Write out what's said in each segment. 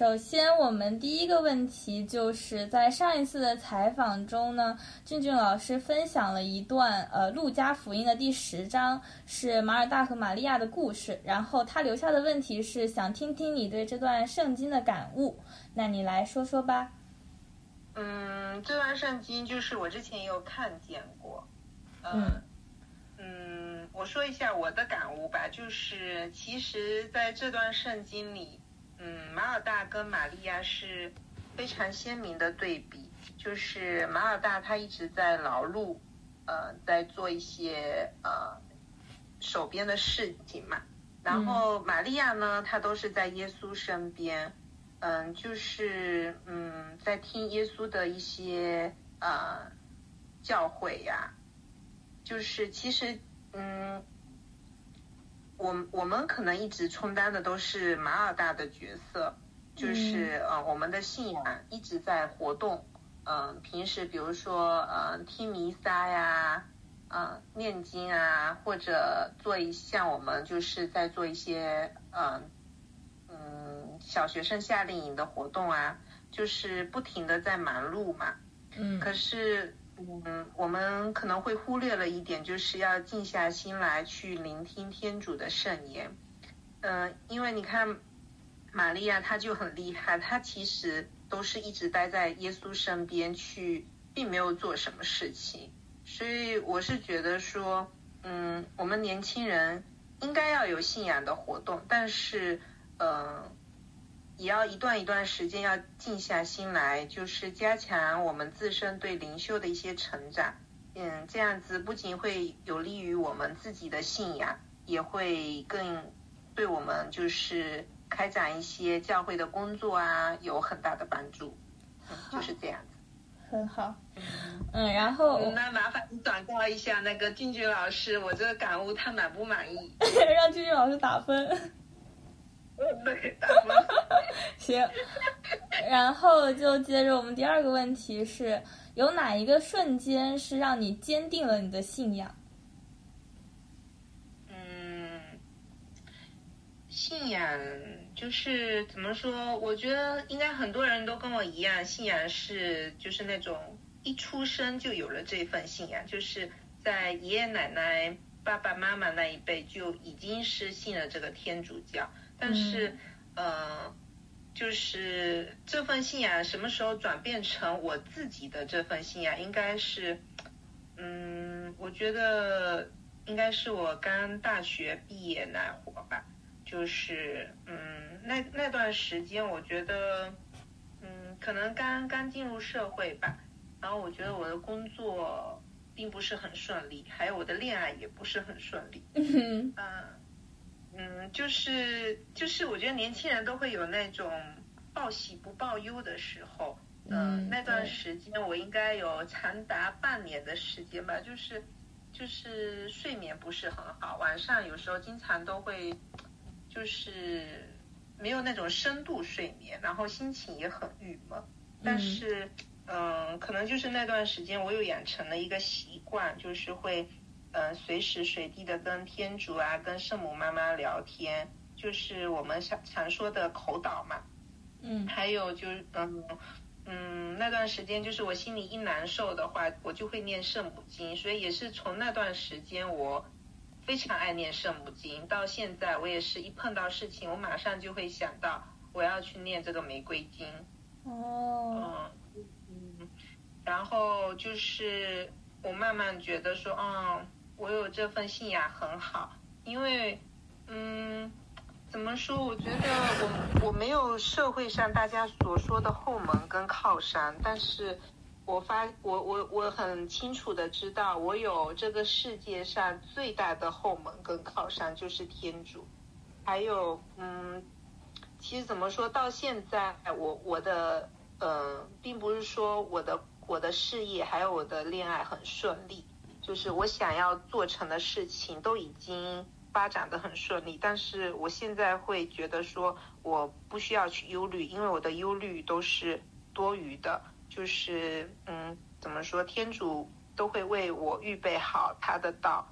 首先，我们第一个问题就是在上一次的采访中呢，俊俊老师分享了一段呃《路加福音》的第十章，是马尔大和玛利亚的故事。然后他留下的问题是想听听你对这段圣经的感悟，那你来说说吧。嗯，这段圣经就是我之前也有看见过，嗯嗯，我说一下我的感悟吧，就是其实在这段圣经里。嗯，马尔大跟玛利亚是非常鲜明的对比，就是马尔大他一直在劳碌，呃，在做一些呃手边的事情嘛，然后玛利亚呢，她都是在耶稣身边，嗯，就是嗯，在听耶稣的一些呃教诲呀，就是其实嗯。我我们可能一直充当的都是马尔大的角色，就是呃我们的信仰一直在活动，嗯，平时比如说呃听弥撒呀，嗯念经啊，或者做一像我们就是在做一些嗯嗯小学生夏令营的活动啊，就是不停的在忙碌嘛，嗯，可是。嗯，我们可能会忽略了一点，就是要静下心来去聆听天主的圣言。嗯，因为你看，玛利亚她就很厉害，她其实都是一直待在耶稣身边去，并没有做什么事情。所以我是觉得说，嗯，我们年轻人应该要有信仰的活动，但是，嗯。也要一段一段时间要静下心来，就是加强我们自身对灵修的一些成长。嗯，这样子不仅会有利于我们自己的信仰，也会更对我们就是开展一些教会的工作啊有很大的帮助。嗯，就是这样子。很好。嗯，然后那麻烦你转告一下那个俊俊老师，我这个感悟他满不满意？让俊俊老师打分。行，然后就接着我们第二个问题是有哪一个瞬间是让你坚定了你的信仰？嗯，信仰就是怎么说？我觉得应该很多人都跟我一样，信仰是就是那种一出生就有了这份信仰，就是在爷爷奶奶、爸爸妈妈那一辈就已经是信了这个天主教。但是，呃，就是这份信仰什么时候转变成我自己的这份信仰，应该是，嗯，我觉得应该是我刚大学毕业那会儿吧。就是，嗯，那那段时间，我觉得，嗯，可能刚刚进入社会吧。然后我觉得我的工作并不是很顺利，还有我的恋爱也不是很顺利。嗯。嗯，就是就是，我觉得年轻人都会有那种报喜不报忧的时候。嗯，那段时间我应该有长达半年的时间吧，就是就是睡眠不是很好，晚上有时候经常都会就是没有那种深度睡眠，然后心情也很郁闷。但是嗯，可能就是那段时间我又养成了一个习惯，就是会。嗯，随时随地的跟天主啊，跟圣母妈妈聊天，就是我们常常说的口祷嘛。嗯。还有就是，嗯嗯，那段时间就是我心里一难受的话，我就会念圣母经，所以也是从那段时间我非常爱念圣母经，到现在我也是一碰到事情，我马上就会想到我要去念这个玫瑰经。哦。嗯嗯。然后就是我慢慢觉得说，嗯。我有这份信仰很好，因为，嗯，怎么说？我觉得我我没有社会上大家所说的后门跟靠山，但是我发我我我很清楚的知道，我有这个世界上最大的后门跟靠山就是天主，还有，嗯，其实怎么说到现在，我我的，呃，并不是说我的我的事业还有我的恋爱很顺利。就是我想要做成的事情都已经发展的很顺利，但是我现在会觉得说我不需要去忧虑，因为我的忧虑都是多余的。就是嗯，怎么说，天主都会为我预备好他的道，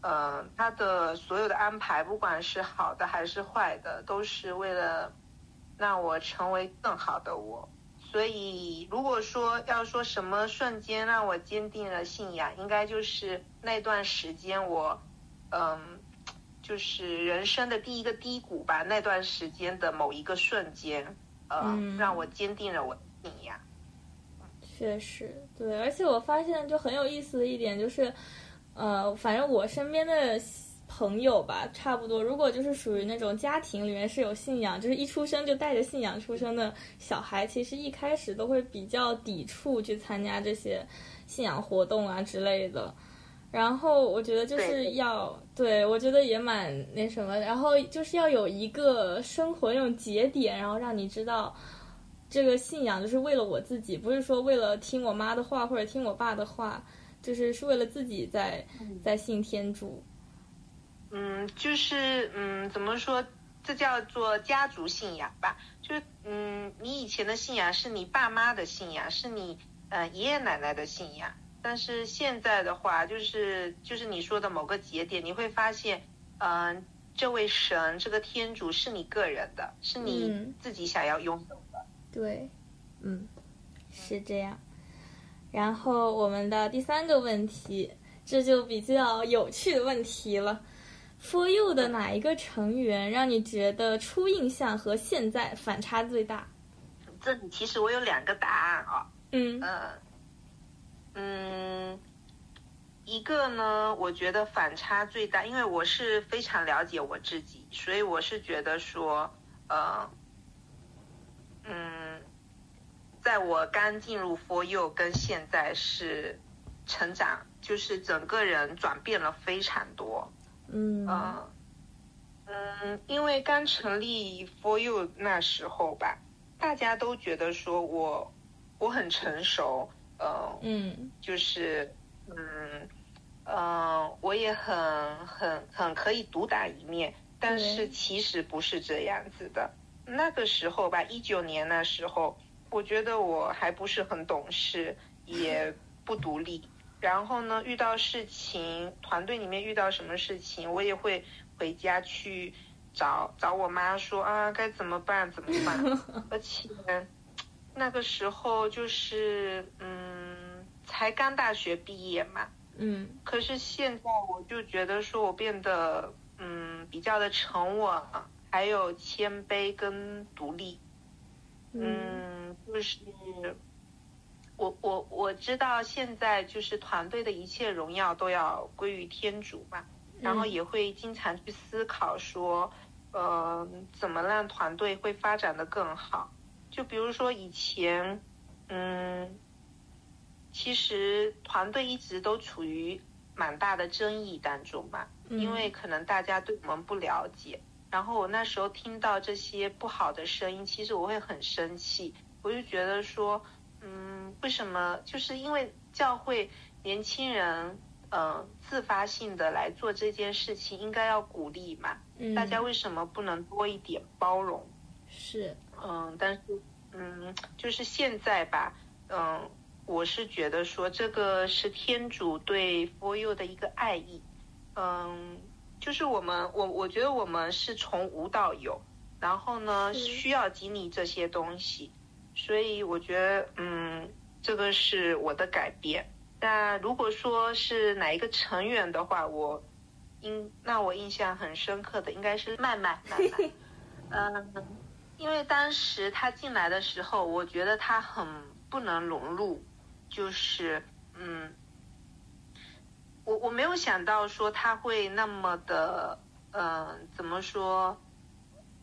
嗯，他的所有的安排，不管是好的还是坏的，都是为了让我成为更好的我。所以，如果说要说什么瞬间让我坚定了信仰，应该就是那段时间我，嗯，就是人生的第一个低谷吧。那段时间的某一个瞬间，呃，让我坚定了我信仰。确实，对，而且我发现就很有意思的一点就是，呃，反正我身边的。朋友吧，差不多。如果就是属于那种家庭里面是有信仰，就是一出生就带着信仰出生的小孩，其实一开始都会比较抵触去参加这些信仰活动啊之类的。然后我觉得就是要，对我觉得也蛮那什么。然后就是要有一个生活那种节点，然后让你知道这个信仰就是为了我自己，不是说为了听我妈的。话或者听我爸的。话，就是是为了自己在在信天主。嗯，就是嗯，怎么说？这叫做家族信仰吧。就是嗯，你以前的信仰是你爸妈的信仰，是你呃爷爷奶奶的信仰。但是现在的话，就是就是你说的某个节点，你会发现，嗯，这位神，这个天主是你个人的，是你自己想要拥有的。对，嗯，是这样。然后我们的第三个问题，这就比较有趣的问题了。For you 的哪一个成员让你觉得初印象和现在反差最大？这里其实我有两个答案啊。嗯。呃，嗯，一个呢，我觉得反差最大，因为我是非常了解我自己，所以我是觉得说，呃，嗯，在我刚进入 For you 跟现在是成长，就是整个人转变了非常多。嗯嗯，因为刚成立 For You 那时候吧，大家都觉得说我我很成熟，呃，嗯，就是嗯嗯，我也很很很可以独当一面，但是其实不是这样子的。那个时候吧，一九年那时候，我觉得我还不是很懂事，也不独立。然后呢，遇到事情，团队里面遇到什么事情，我也会回家去找找我妈说啊，该怎么办怎么办。而且那个时候就是嗯，才刚大学毕业嘛，嗯。可是现在我就觉得说我变得嗯比较的沉稳，还有谦卑跟独立，嗯，就是。我我我知道现在就是团队的一切荣耀都要归于天主嘛，然后也会经常去思考说，呃，怎么让团队会发展的更好？就比如说以前，嗯，其实团队一直都处于蛮大的争议当中嘛，因为可能大家对我们不了解，然后我那时候听到这些不好的声音，其实我会很生气，我就觉得说。嗯，为什么？就是因为教会年轻人，嗯，自发性的来做这件事情，应该要鼓励嘛。嗯。大家为什么不能多一点包容？是。嗯，但是，嗯，就是现在吧，嗯，我是觉得说这个是天主对 For You 的一个爱意。嗯，就是我们，我我觉得我们是从无到有，然后呢，需要经历这些东西。所以我觉得，嗯，这个是我的改变。那如果说是哪一个成员的话，我印那我印象很深刻的应该是麦麦麦麦。嗯，因为当时他进来的时候，我觉得他很不能融入，就是嗯，我我没有想到说他会那么的，嗯，怎么说，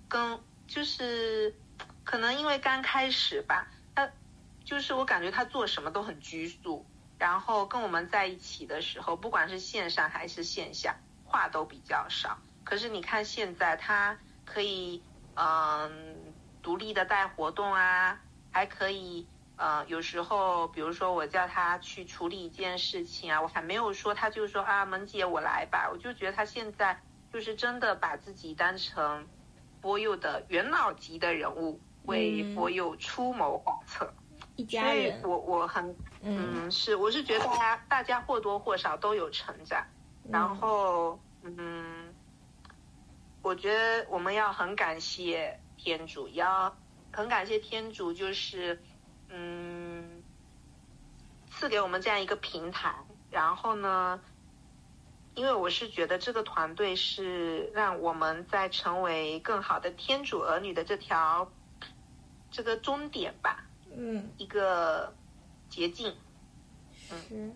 跟就是。可能因为刚开始吧，他就是我感觉他做什么都很拘束，然后跟我们在一起的时候，不管是线上还是线下，话都比较少。可是你看现在，他可以嗯独立的带活动啊，还可以呃有时候，比如说我叫他去处理一件事情啊，我还没有说，他就说啊，萌姐我来吧。我就觉得他现在就是真的把自己当成博友的元老级的人物。为博友出谋划策，所以我我很嗯。是我是觉得大家大家或多或少都有成长，然后嗯，我觉得我们要很感谢天主，要很感谢天主，就是嗯，赐给我们这样一个平台。然后呢，因为我是觉得这个团队是让我们在成为更好的天主儿女的这条这个终点吧，嗯，一个捷径。是。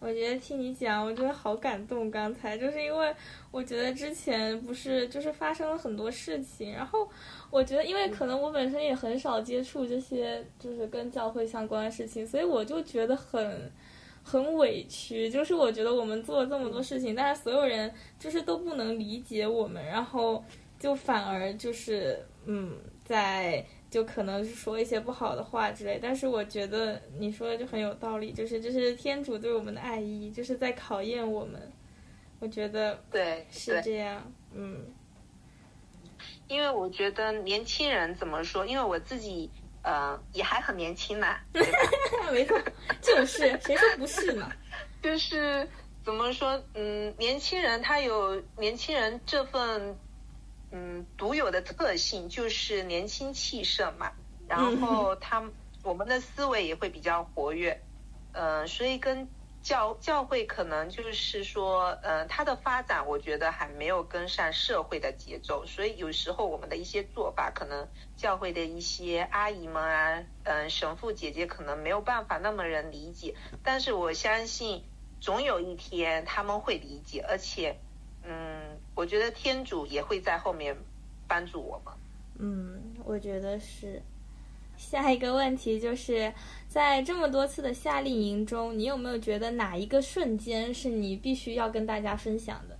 我觉得听你讲，我觉得好感动。刚才就是因为我觉得之前不是就是发生了很多事情，然后我觉得因为可能我本身也很少接触这些就是跟教会相关的事情，所以我就觉得很很委屈。就是我觉得我们做了这么多事情，但是所有人就是都不能理解我们，然后就反而就是嗯在。就可能是说一些不好的话之类，但是我觉得你说的就很有道理，就是这是天主对我们的爱意，就是在考验我们。我觉得对是这样，嗯。因为我觉得年轻人怎么说？因为我自己呃也还很年轻呢，没错，就是谁说不是呢？就是怎么说？嗯，年轻人他有年轻人这份。嗯，独有的特性就是年轻气盛嘛，然后他我们的思维也会比较活跃，嗯，所以跟教教会可能就是说，嗯，它的发展我觉得还没有跟上社会的节奏，所以有时候我们的一些做法，可能教会的一些阿姨们啊，嗯，神父姐姐可能没有办法那么人理解，但是我相信总有一天他们会理解，而且。嗯，我觉得天主也会在后面帮助我们。嗯，我觉得是。下一个问题就是在这么多次的夏令营中，你有没有觉得哪一个瞬间是你必须要跟大家分享的？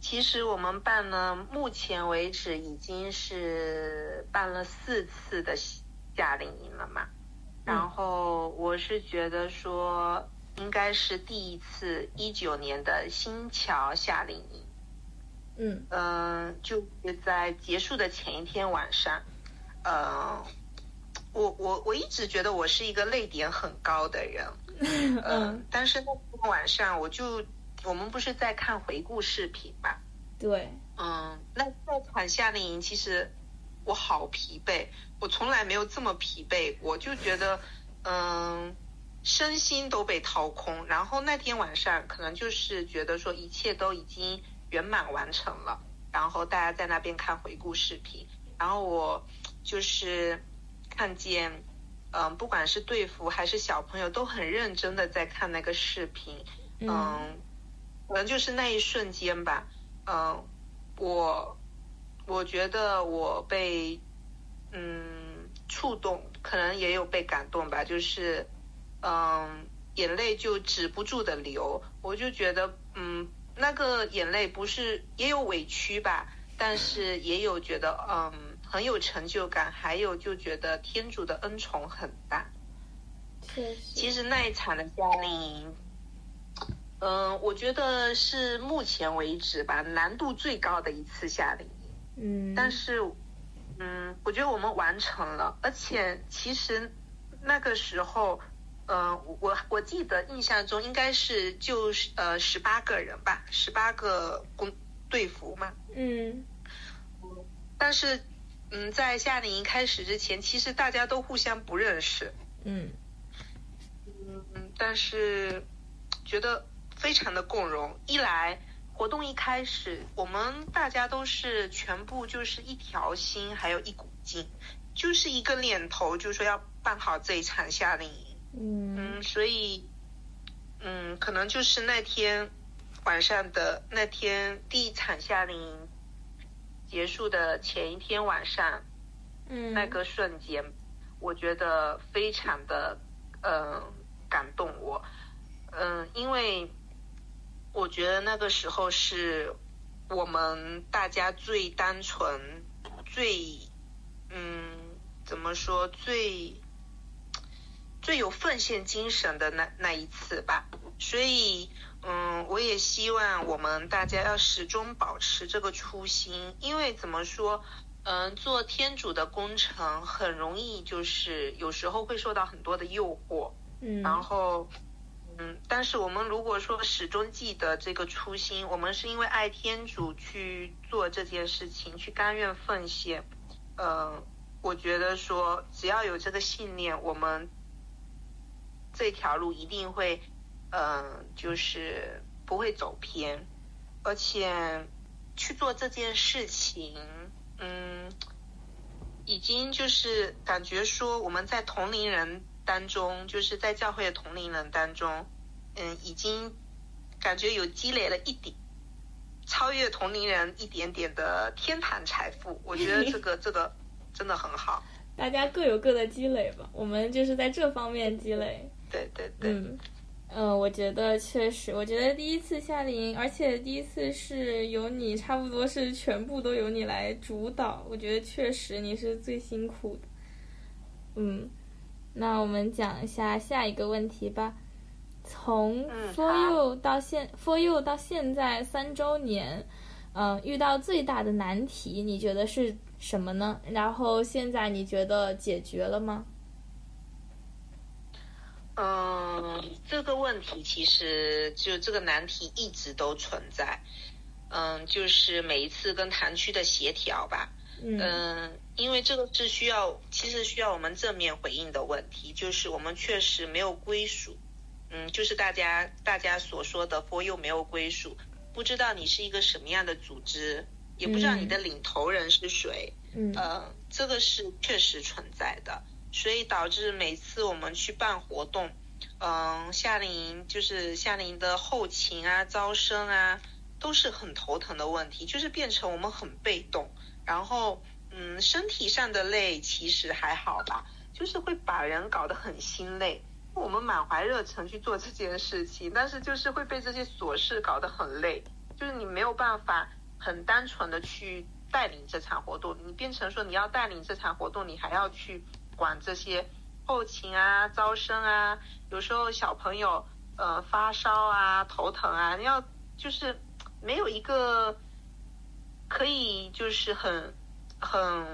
其实我们办了，目前为止已经是办了四次的夏令营了嘛。然后我是觉得说。应该是第一次一九年的新桥夏令营，嗯。嗯，就是在结束的前一天晚上，呃，我我我一直觉得我是一个泪点很高的人，嗯，但是那天晚上我就我们不是在看回顾视频嘛，对，嗯，那那场夏令营其实我好疲惫，我从来没有这么疲惫，我就觉得嗯。身心都被掏空，然后那天晚上可能就是觉得说一切都已经圆满完成了，然后大家在那边看回顾视频，然后我就是看见，嗯，不管是队服还是小朋友都很认真的在看那个视频，嗯，可能就是那一瞬间吧，嗯，我我觉得我被嗯触动，可能也有被感动吧，就是。嗯，眼泪就止不住的流，我就觉得，嗯，那个眼泪不是也有委屈吧，但是也有觉得，嗯，很有成就感，还有就觉得天主的恩宠很大。其实那一场的夏令营，嗯，我觉得是目前为止吧难度最高的一次夏令营。嗯。但是，嗯，我觉得我们完成了，而且其实那个时候。嗯，我我记得印象中应该是就呃十八个人吧，十八个工队服嘛。嗯。但是，嗯，在夏令营开始之前，其实大家都互相不认识。嗯。嗯，但是觉得非常的共融。一来，活动一开始，我们大家都是全部就是一条心，还有一股劲，就是一个念头，就是说要办好这一场夏令营。嗯所以，嗯，可能就是那天晚上的那天第一场夏令营结束的前一天晚上，嗯，那个瞬间，我觉得非常的嗯感动我，嗯，因为我觉得那个时候是我们大家最单纯、最嗯怎么说最。最有奉献精神的那那一次吧，所以，嗯，我也希望我们大家要始终保持这个初心，因为怎么说，嗯，做天主的工程很容易，就是有时候会受到很多的诱惑，嗯，然后，嗯，但是我们如果说始终记得这个初心，我们是因为爱天主去做这件事情，去甘愿奉献，嗯。我觉得说只要有这个信念，我们这条路一定会，嗯，就是不会走偏，而且去做这件事情，嗯，已经就是感觉说我们在同龄人当中，就是在教会的同龄人当中，嗯，已经感觉有积累了一点。超越同龄人一点点的天堂财富，我觉得这个 这个真的很好。大家各有各的积累吧，我们就是在这方面积累。对对对。嗯嗯，我觉得确实，我觉得第一次夏令营，而且第一次是由你，差不多是全部都由你来主导。我觉得确实你是最辛苦的。嗯，那我们讲一下下一个问题吧。从 For You 到现 For You 到现在三周年，嗯，遇到最大的难题，你觉得是什么呢？然后现在你觉得解决了吗？嗯，这个问题其实就这个难题一直都存在，嗯，就是每一次跟堂区的协调吧，嗯，因为这个是需要，其实需要我们正面回应的问题，就是我们确实没有归属。嗯，就是大家大家所说的 “for you” 没有归属，不知道你是一个什么样的组织，也不知道你的领头人是谁。嗯，呃，这个是确实存在的，所以导致每次我们去办活动，嗯，夏令营就是夏令营的后勤啊、招生啊，都是很头疼的问题，就是变成我们很被动，然后嗯，身体上的累其实还好吧，就是会把人搞得很心累。我们满怀热忱去做这件事情，但是就是会被这些琐事搞得很累，就是你没有办法很单纯的去带领这场活动，你变成说你要带领这场活动，你还要去管这些后勤啊、招生啊，有时候小朋友呃发烧啊、头疼啊，你要就是没有一个可以就是很很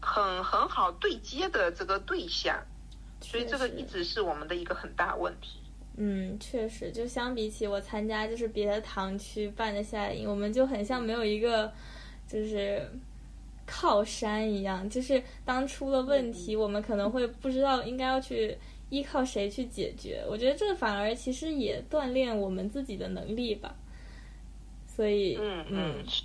很很好对接的这个对象。所以这个一直是我们的一个很大问题。嗯，确实，就相比起我参加就是别的堂区办的夏令营，我们就很像没有一个就是靠山一样。就是当出了问题，我们可能会不知道应该要去依靠谁去解决。我觉得这反而其实也锻炼我们自己的能力吧。所以，嗯嗯是，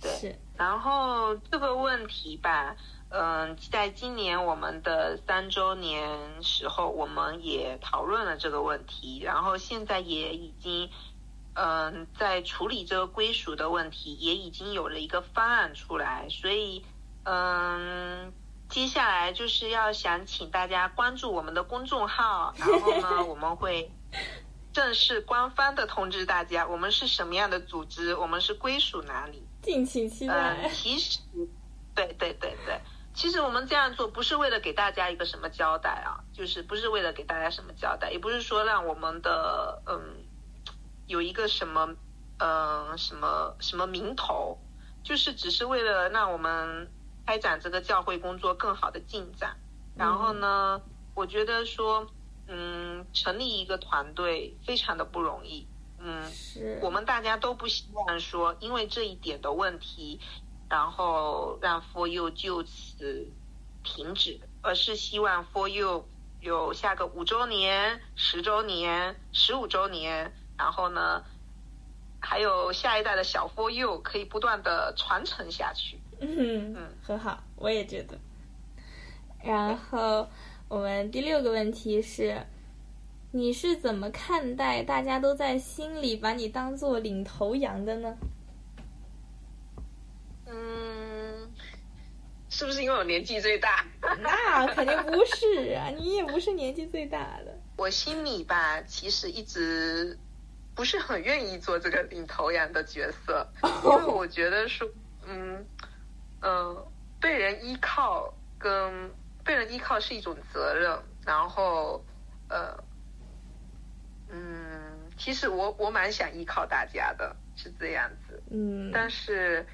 是。然后这个问题吧。嗯，在今年我们的三周年时候，我们也讨论了这个问题，然后现在也已经，嗯，在处理这个归属的问题，也已经有了一个方案出来，所以，嗯，接下来就是要想请大家关注我们的公众号，然后呢，我们会正式官方的通知大家，我们是什么样的组织，我们是归属哪里，敬请期待。嗯，其实，对对对对。其实我们这样做不是为了给大家一个什么交代啊，就是不是为了给大家什么交代，也不是说让我们的嗯有一个什么嗯什么什么名头，就是只是为了让我们开展这个教会工作更好的进展。然后呢，我觉得说嗯成立一个团队非常的不容易，嗯，我们大家都不希望说因为这一点的问题。然后让 For You 就此停止，而是希望 For You 有下个五周年、十周年、十五周年，然后呢，还有下一代的小 For You 可以不断的传承下去。嗯嗯，很好，我也觉得。然后我们第六个问题是，你是怎么看待大家都在心里把你当做领头羊的呢？嗯，是不是因为我年纪最大？那肯定不是啊，你也不是年纪最大的。我心里吧，其实一直不是很愿意做这个领头羊的角色，因为我觉得说，嗯嗯，被人依靠跟被人依靠是一种责任，然后呃嗯，其实我我蛮想依靠大家的，是这样子，嗯，但是。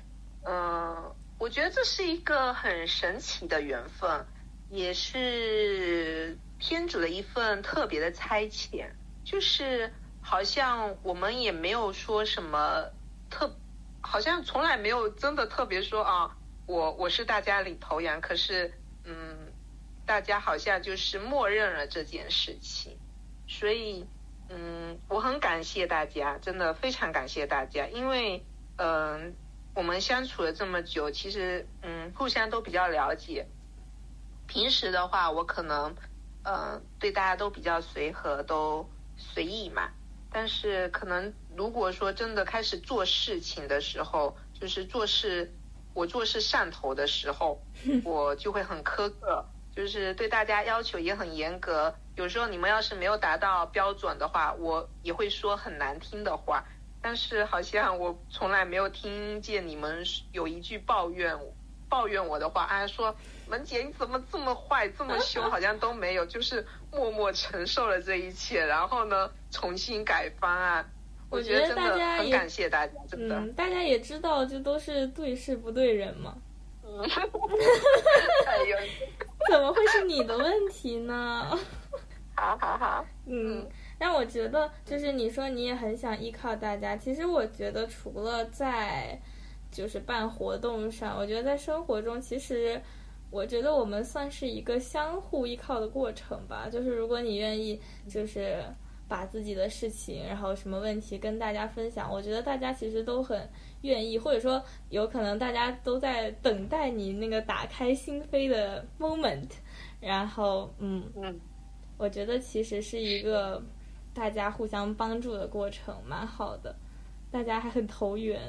嗯，我觉得这是一个很神奇的缘分，也是天主的一份特别的差遣。就是好像我们也没有说什么特，好像从来没有真的特别说啊，我我是大家领头羊，可是嗯，大家好像就是默认了这件事情，所以嗯，我很感谢大家，真的非常感谢大家，因为嗯，我们相处了这么久，其实嗯，互相都比较了解。平时的话，我可能嗯对大家都比较随和，都随意嘛。但是可能如果说真的开始做事情的时候，就是做事。我做事上头的时候，我就会很苛刻，就是对大家要求也很严格。有时候你们要是没有达到标准的话，我也会说很难听的话。但是好像我从来没有听见你们有一句抱怨抱怨我的话，啊，说文姐你怎么这么坏这么凶，好像都没有，就是默默承受了这一切，然后呢重新改方案。我觉得大家很感谢大家，真的，大家也知道，这都是对事不对人嘛。哎呦，怎么会是你的问题呢？好好好，嗯，但我觉得，就是你说你也很想依靠大家，其实我觉得除了在就是办活动上，我觉得在生活中，其实我觉得我们算是一个相互依靠的过程吧。就是如果你愿意，就是。把自己的事情，然后什么问题跟大家分享，我觉得大家其实都很愿意，或者说有可能大家都在等待你那个打开心扉的 moment，然后嗯嗯，我觉得其实是一个大家互相帮助的过程，蛮好的，大家还很投缘。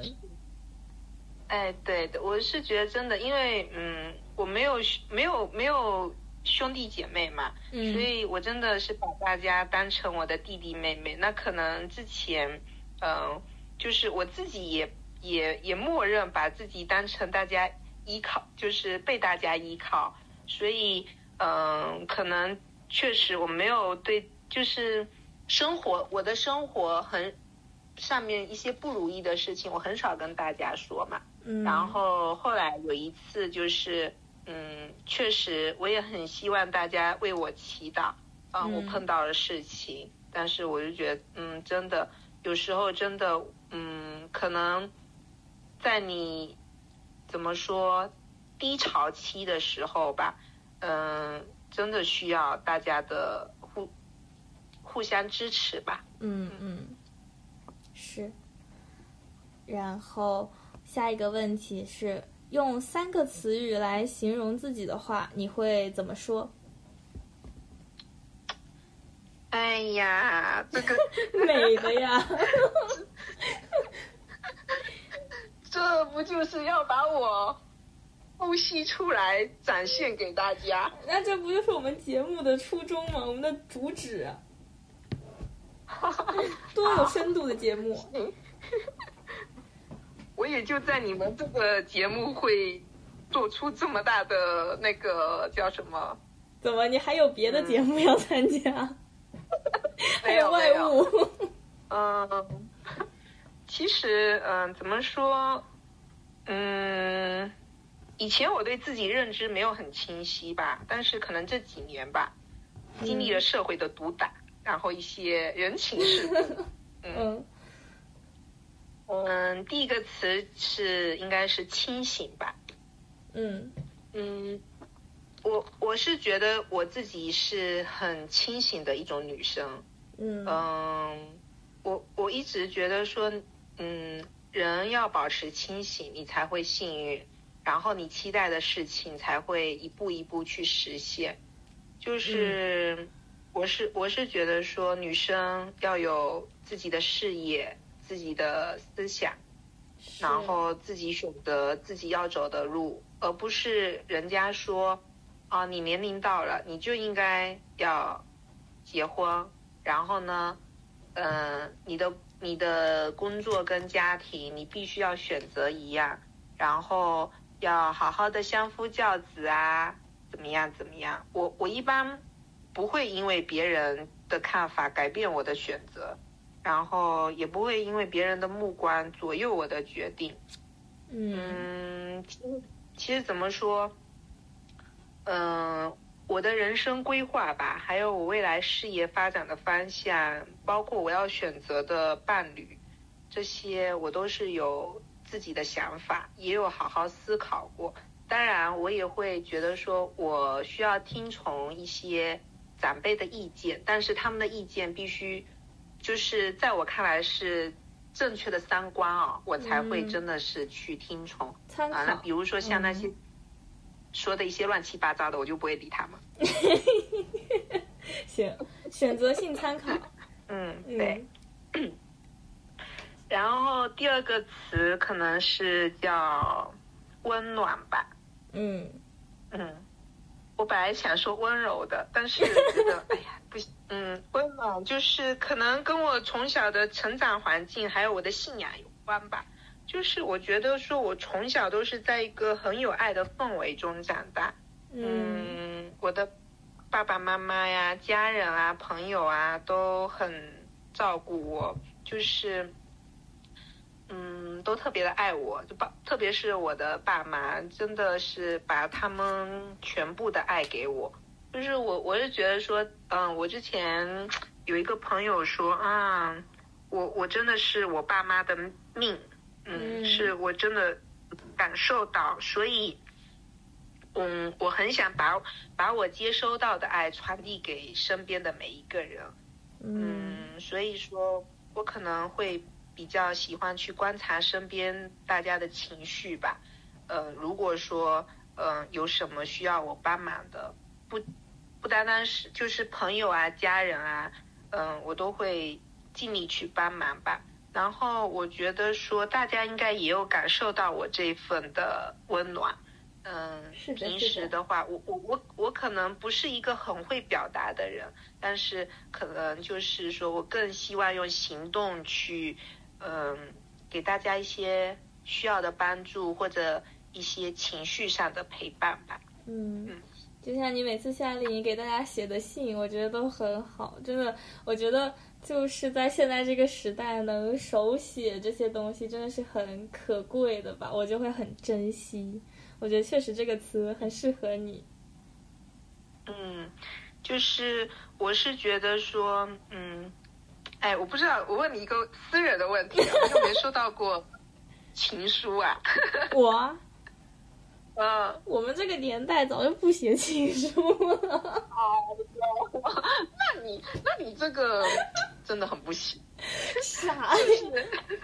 哎，对的，我是觉得真的，因为嗯，我没有没有没有。兄弟姐妹嘛，所以我真的是把大家当成我的弟弟妹妹。那可能之前，嗯，就是我自己也也也默认把自己当成大家依靠，就是被大家依靠。所以，嗯，可能确实我没有对，就是生活我的生活很上面一些不如意的事情，我很少跟大家说嘛。嗯。然后后来有一次就是。嗯，确实，我也很希望大家为我祈祷。啊，我碰到了事情，但是我就觉得，嗯，真的，有时候真的，嗯，可能在你怎么说低潮期的时候吧，嗯，真的需要大家的互互相支持吧。嗯嗯，是。然后下一个问题是。用三个词语来形容自己的话，你会怎么说？哎呀，这个 美的呀！这不就是要把我剖析出来展现给大家？那这不就是我们节目的初衷吗？我们的主旨，多有深度的节目。我也就在你们这个节目会做出这么大的那个叫什么？怎么你还有别的节目要参加？还有外务？嗯，其实嗯，怎么说？嗯，以前我对自己认知没有很清晰吧，但是可能这几年吧，经历了社会的毒打，然后一些人情世故，嗯。嗯，第一个词是应该是清醒吧。嗯嗯，我我是觉得我自己是很清醒的一种女生。嗯嗯，我我一直觉得说，嗯，人要保持清醒，你才会幸运，然后你期待的事情才会一步一步去实现。就是我是我是觉得说，女生要有自己的事业。自己的思想，然后自己选择自己要走的路，而不是人家说，啊，你年龄到了，你就应该要结婚，然后呢，嗯，你的你的工作跟家庭你必须要选择一样，然后要好好的相夫教子啊，怎么样怎么样？我我一般不会因为别人的看法改变我的选择。然后也不会因为别人的目光左右我的决定。嗯，其实其实怎么说，嗯，我的人生规划吧，还有我未来事业发展的方向，包括我要选择的伴侣，这些我都是有自己的想法，也有好好思考过。当然，我也会觉得说我需要听从一些长辈的意见，但是他们的意见必须就是在我看来是正确的三观啊，我才会真的是去听从。参考。啊，那比如说像那些说的一些乱七八糟的，我就不会理他们。行选择性参考。嗯，对。然后第二个词可能是叫温暖吧。嗯嗯，我本来想说温柔的，但是觉得 哎呀不行。嗯，温暖就是可能跟我从小的成长环境还有我的信仰有关吧。就是我觉得说我从小都是在一个很有爱的氛围中长大。嗯，我的爸爸妈妈呀、家人啊、朋友啊都很照顾我，就是。嗯，都特别的爱我，就爸，特别是我的爸妈，真的是把他们全部的爱给我。就是我，我是觉得说，嗯，我之前有一个朋友说啊，我我真的是我爸妈的命，嗯，是我真的感受到，所以，嗯，我很想把把我接收到的爱传递给身边的每一个人，嗯，所以说我可能会。比较喜欢去观察身边大家的情绪吧，呃，如果说嗯有什么需要我帮忙的，不不单单是就是朋友啊、家人啊，嗯，我都会尽力去帮忙吧。然后我觉得说大家应该也有感受到我这份的温暖，嗯，平时的话，我我我我可能不是一个很会表达的人，但是可能就是说我更希望用行动去。嗯，给大家一些需要的帮助或者一些情绪上的陪伴吧。嗯，就像你每次夏令营给大家写的信，我觉得都很好。真的，我觉得就是在现在这个时代，能手写这些东西真的是很可贵的吧？我就会很珍惜。我觉得确实这个词很适合你。嗯，就是我是觉得说，嗯。哎，我不知道，我问你一个私人的问题，你有没有收到过情书啊？我，嗯，我们这个年代早就不写情书了。好哟，那你那你这个真的很不行。啥？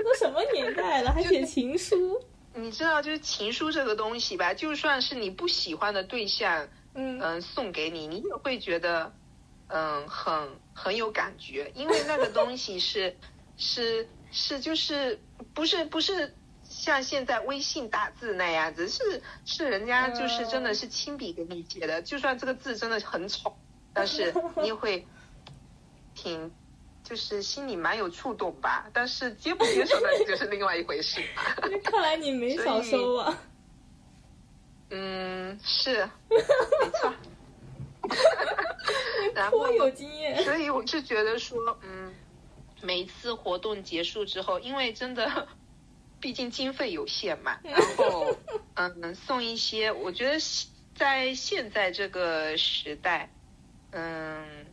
都什么年代了，还写情书？你知道，就是情书这个东西吧，就算是你不喜欢的对象，嗯嗯，送给你，你也会觉得。嗯，很很有感觉，因为那个东西是是是就是不是不是像现在微信打字那样子，是是人家就是真的是亲笔给你写的，就算这个字真的很丑，但是你也会 挺就是心里蛮有触动吧，但是接不接受那就是另外一回事。看来你没少收啊。嗯，是，没错。颇有经验，所以我是觉得说，嗯，每一次活动结束之后，因为真的，毕竟经费有限嘛，然后，嗯，送一些，我觉得在现在这个时代，嗯，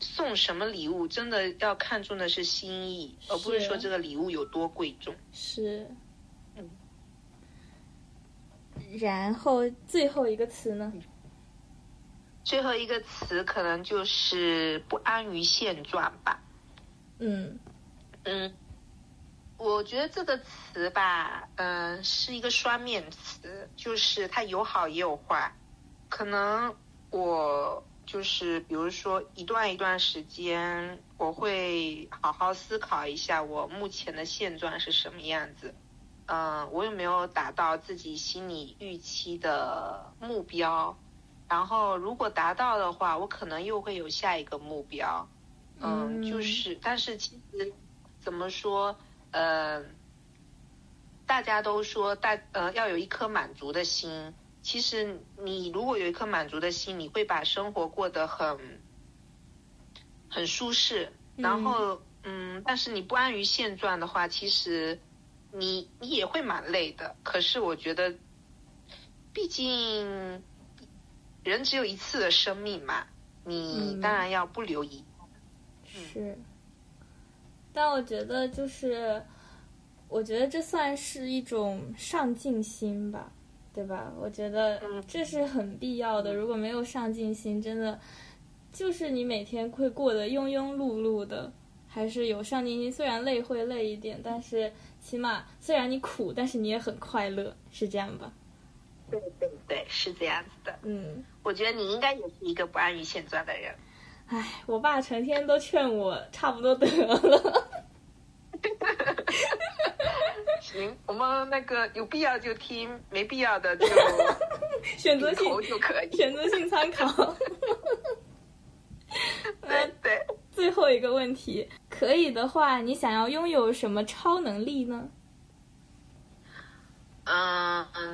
送什么礼物，真的要看重的是心意，而不是说这个礼物有多贵重。是，嗯，然后最后一个词呢？最后一个词可能就是不安于现状吧。嗯嗯，我觉得这个词吧，嗯，是一个双面词，就是它有好也有坏。可能我就是比如说一段一段时间，我会好好思考一下我目前的现状是什么样子。嗯，我有没有达到自己心里预期的目标？然后，如果达到的话，我可能又会有下一个目标，嗯，就是，但是其实怎么说，呃，大家都说大呃要有一颗满足的心。其实你如果有一颗满足的心，你会把生活过得很很舒适。然后，嗯，但是你不安于现状的话，其实你你也会蛮累的。可是我觉得，毕竟。人只有一次的生命嘛，你当然要不留遗是，但我觉得就是，我觉得这算是一种上进心吧，对吧？我觉得这是很必要的。如果没有上进心，真的就是你每天会过得庸庸碌碌的。还是有上进心，虽然累会累一点，但是起码虽然你苦，但是你也很快乐，是这样吧？对对对，是这样子的。嗯，我觉得你应该也是一个不安于现状的人。唉，我爸成天都劝我差不多得了。行，我们那个有必要就听，没必要的就 选择性就可以，选择性参考。对 对。最后一个问题，可以的话，你想要拥有什么超能力呢？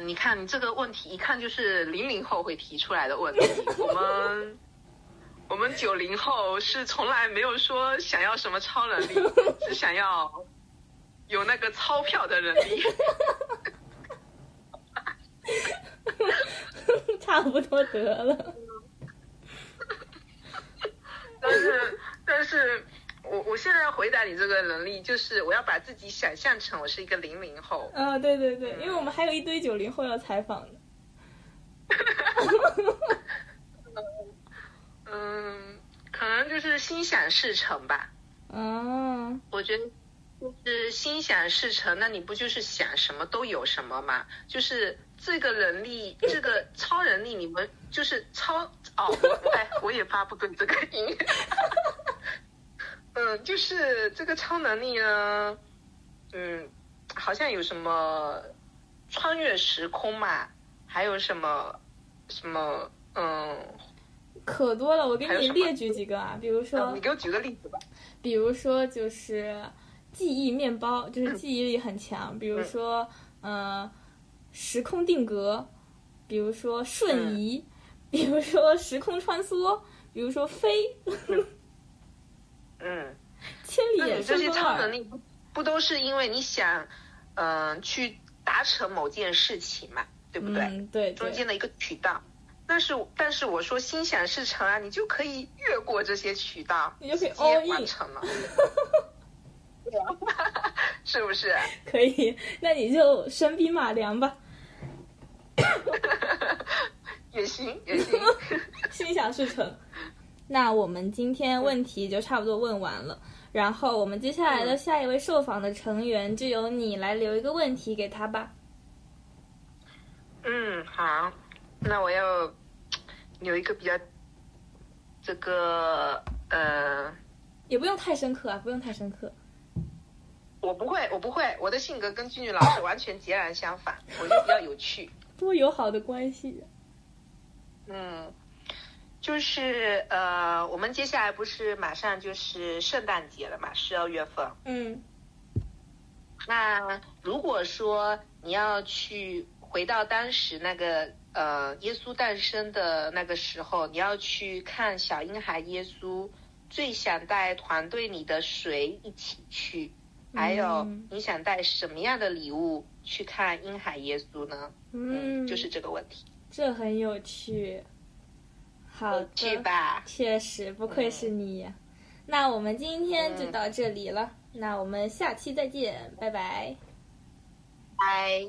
你看你这个问题，一看就是零零后会提出来的问题。我们我们九零后是从来没有说想要什么超能力，只想要有那个钞票的能力。差不多得了。但是。但是我我现在要回答你这个能力，就是我要把自己想象成我是一个零零后。嗯，对对对，因为我们还有一堆九零后要采访呢。嗯，可能就是心想事成吧。嗯，我觉得就是心想事成，那你不就是想什么都有什么嘛？就是这个能力，这个超能力，你们就是超哦，哎，我也发不对这个音。嗯，就是这个超能力呢，嗯，好像有什么穿越时空嘛，还有什么什么，嗯，可多了，我给你列举几个啊，比如说，你给我举个例子吧。比如说就是记忆面包，就是记忆力很强。比如说，嗯，时空定格，比如说瞬移，比如说时空穿梭，比如说飞。嗯，千里眼这些超能力不不都是因为你想，嗯，去达成某件事情嘛，对不对？对，中间的一个渠道。但是但是我说心想事成啊，你就可以越过这些渠道，你就可以 all 完成了。是不是？可以，那你就身兵马良吧。也行也行，心想事成。那我们今天问题就差不多问完了，然后我们接下来的下一位受访的成员就由你来留一个问题给他吧。嗯，好，那我要留一个比较这个呃，也不用太深刻啊，不用太深刻。我不会，我不会，我的性格跟俊俊老师完全截然相反，我就比较有趣，多友好的关系。嗯。就是呃，我们接下来不是马上就是圣诞节了嘛，十二月份。嗯。那如果说你要去回到当时那个呃耶稣诞生的那个时候，你要去看小婴孩耶稣，最想带团队里的谁一起去？还有你想带什么样的礼物去看婴孩耶稣呢？嗯，就是这个问题。这很有趣。好的，确实不愧是你。那我们今天就到这里了，那我们下期再见，拜拜。拜。